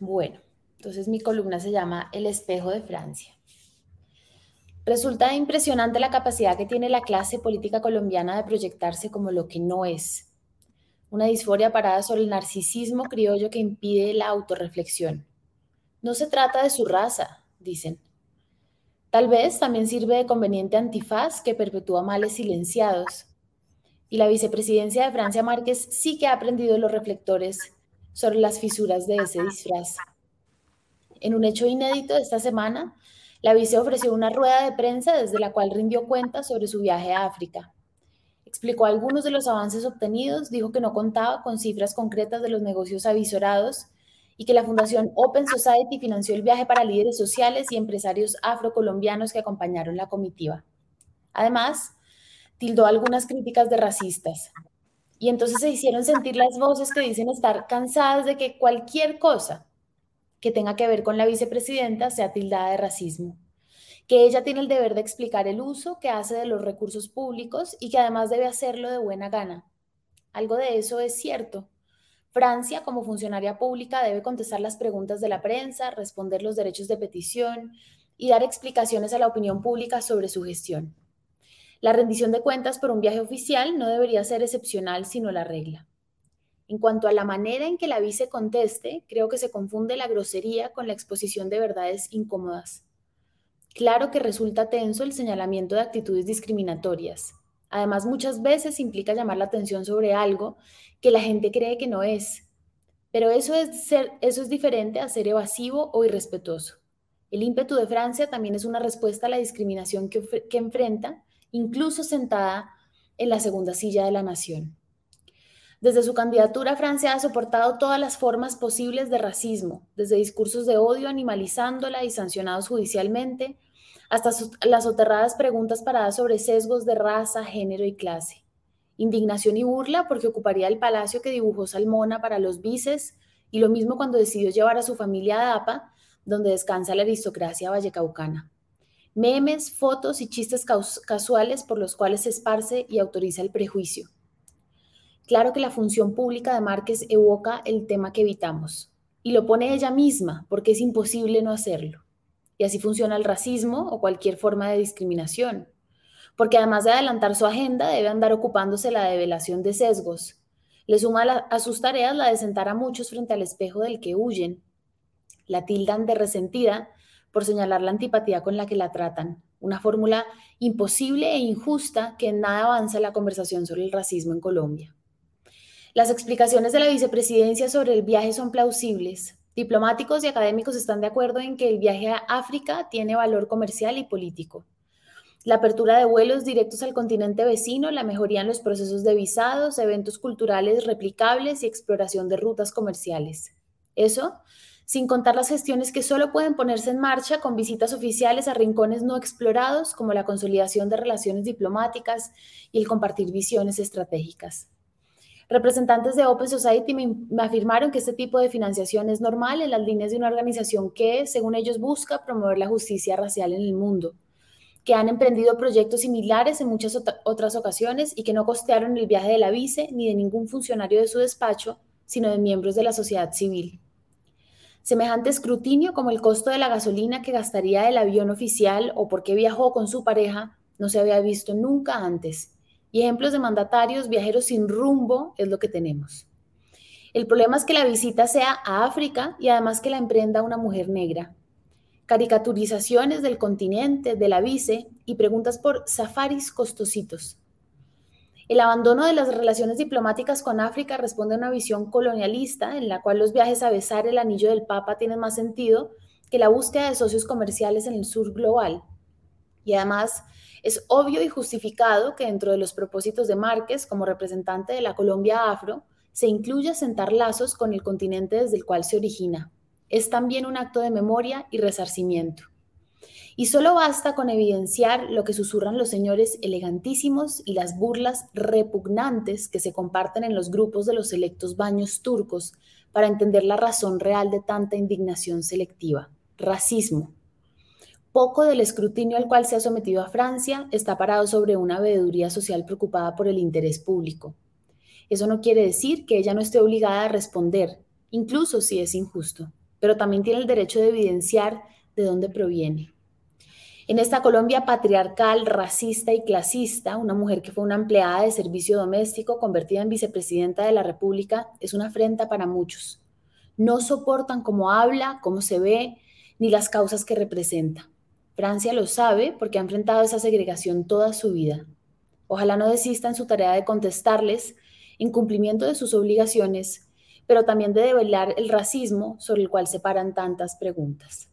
Bueno, entonces mi columna se llama El espejo de Francia. Resulta impresionante la capacidad que tiene la clase política colombiana de proyectarse como lo que no es. Una disforia parada sobre el narcisismo criollo que impide la autorreflexión. No se trata de su raza, dicen. Tal vez también sirve de conveniente antifaz que perpetúa males silenciados. Y la vicepresidencia de Francia Márquez sí que ha aprendido los reflectores sobre las fisuras de ese disfraz. En un hecho inédito de esta semana, la vice ofreció una rueda de prensa desde la cual rindió cuenta sobre su viaje a África. Explicó algunos de los avances obtenidos, dijo que no contaba con cifras concretas de los negocios avisorados y que la Fundación Open Society financió el viaje para líderes sociales y empresarios afrocolombianos que acompañaron la comitiva. Además, tildó algunas críticas de racistas. Y entonces se hicieron sentir las voces que dicen estar cansadas de que cualquier cosa que tenga que ver con la vicepresidenta sea tildada de racismo, que ella tiene el deber de explicar el uso que hace de los recursos públicos y que además debe hacerlo de buena gana. Algo de eso es cierto. Francia, como funcionaria pública, debe contestar las preguntas de la prensa, responder los derechos de petición y dar explicaciones a la opinión pública sobre su gestión. La rendición de cuentas por un viaje oficial no debería ser excepcional, sino la regla. En cuanto a la manera en que la vice conteste, creo que se confunde la grosería con la exposición de verdades incómodas. Claro que resulta tenso el señalamiento de actitudes discriminatorias. Además, muchas veces implica llamar la atención sobre algo que la gente cree que no es. Pero eso es, ser, eso es diferente a ser evasivo o irrespetuoso. El ímpetu de Francia también es una respuesta a la discriminación que, que enfrenta, incluso sentada en la segunda silla de la nación. Desde su candidatura, Francia ha soportado todas las formas posibles de racismo, desde discursos de odio animalizándola y sancionados judicialmente, hasta las soterradas preguntas paradas sobre sesgos de raza, género y clase. Indignación y burla porque ocuparía el palacio que dibujó Salmona para los vices, y lo mismo cuando decidió llevar a su familia a Dapa, donde descansa la aristocracia vallecaucana. Memes, fotos y chistes casuales por los cuales se esparce y autoriza el prejuicio Claro que la función pública de Márquez evoca el tema que evitamos y lo pone ella misma porque es imposible no hacerlo. Y así funciona el racismo o cualquier forma de discriminación. Porque además de adelantar su agenda, debe andar ocupándose la develación de sesgos. Le suma a sus tareas la de sentar a muchos frente al espejo del que huyen. La tildan de resentida por señalar la antipatía con la que la tratan. Una fórmula imposible e injusta que en nada avanza la conversación sobre el racismo en Colombia. Las explicaciones de la vicepresidencia sobre el viaje son plausibles. Diplomáticos y académicos están de acuerdo en que el viaje a África tiene valor comercial y político. La apertura de vuelos directos al continente vecino, la mejoría en los procesos de visados, eventos culturales replicables y exploración de rutas comerciales. Eso, sin contar las gestiones que solo pueden ponerse en marcha con visitas oficiales a rincones no explorados, como la consolidación de relaciones diplomáticas y el compartir visiones estratégicas. Representantes de Open Society me, afirmaron que este tipo de financiación es normal en las líneas de una organización que, según ellos, busca promover la justicia racial en el mundo, que han emprendido proyectos similares en muchas otras ocasiones y que no costearon el viaje de la vice ni de ningún funcionario de su despacho, sino de miembros de la sociedad civil. Semejante escrutinio como el costo de la gasolina que gastaría el avión oficial o por qué viajó con su pareja no se había visto nunca antes y ejemplos de mandatarios viajeros sin rumbo es lo que tenemos. El problema es que la visita sea a África y además que la emprenda una mujer negra. Caricaturizaciones del continente, de la vice y preguntas por safaris costositos. El abandono de las relaciones diplomáticas con África responde a una visión colonialista en la cual los viajes a besar el anillo del Papa tienen más sentido que la búsqueda de socios comerciales en el sur global. Y además, es obvio y justificado que dentro de los propósitos de Márquez como representante de la Colombia afro, se incluya sentar lazos con el continente desde el cual se origina. Es también un acto de memoria y resarcimiento. Y solo basta con evidenciar lo que susurran los señores elegantísimos y las burlas repugnantes que se comparten en los grupos de los selectos baños turcos para entender la razón real de tanta indignación selectiva. Racismo, poco del escrutinio al cual se ha sometido a Francia está parado sobre una veeduría social preocupada por el interés público. Eso no quiere decir que ella no esté obligada a responder, incluso si es injusto. pero también tiene el derecho de evidenciar de dónde proviene. En esta Colombia patriarcal, racista y clasista, una mujer que fue una empleada de servicio doméstico convertida en vicepresidenta de la República es una afrenta para muchos. No soportan cómo habla, cómo se ve, ni las causas que representa. Francia lo sabe porque ha enfrentado esa segregación toda su vida. Ojalá no desista en su tarea de contestarles en cumplimiento de sus obligaciones, pero también de develar el racismo sobre el cual se paran tantas preguntas.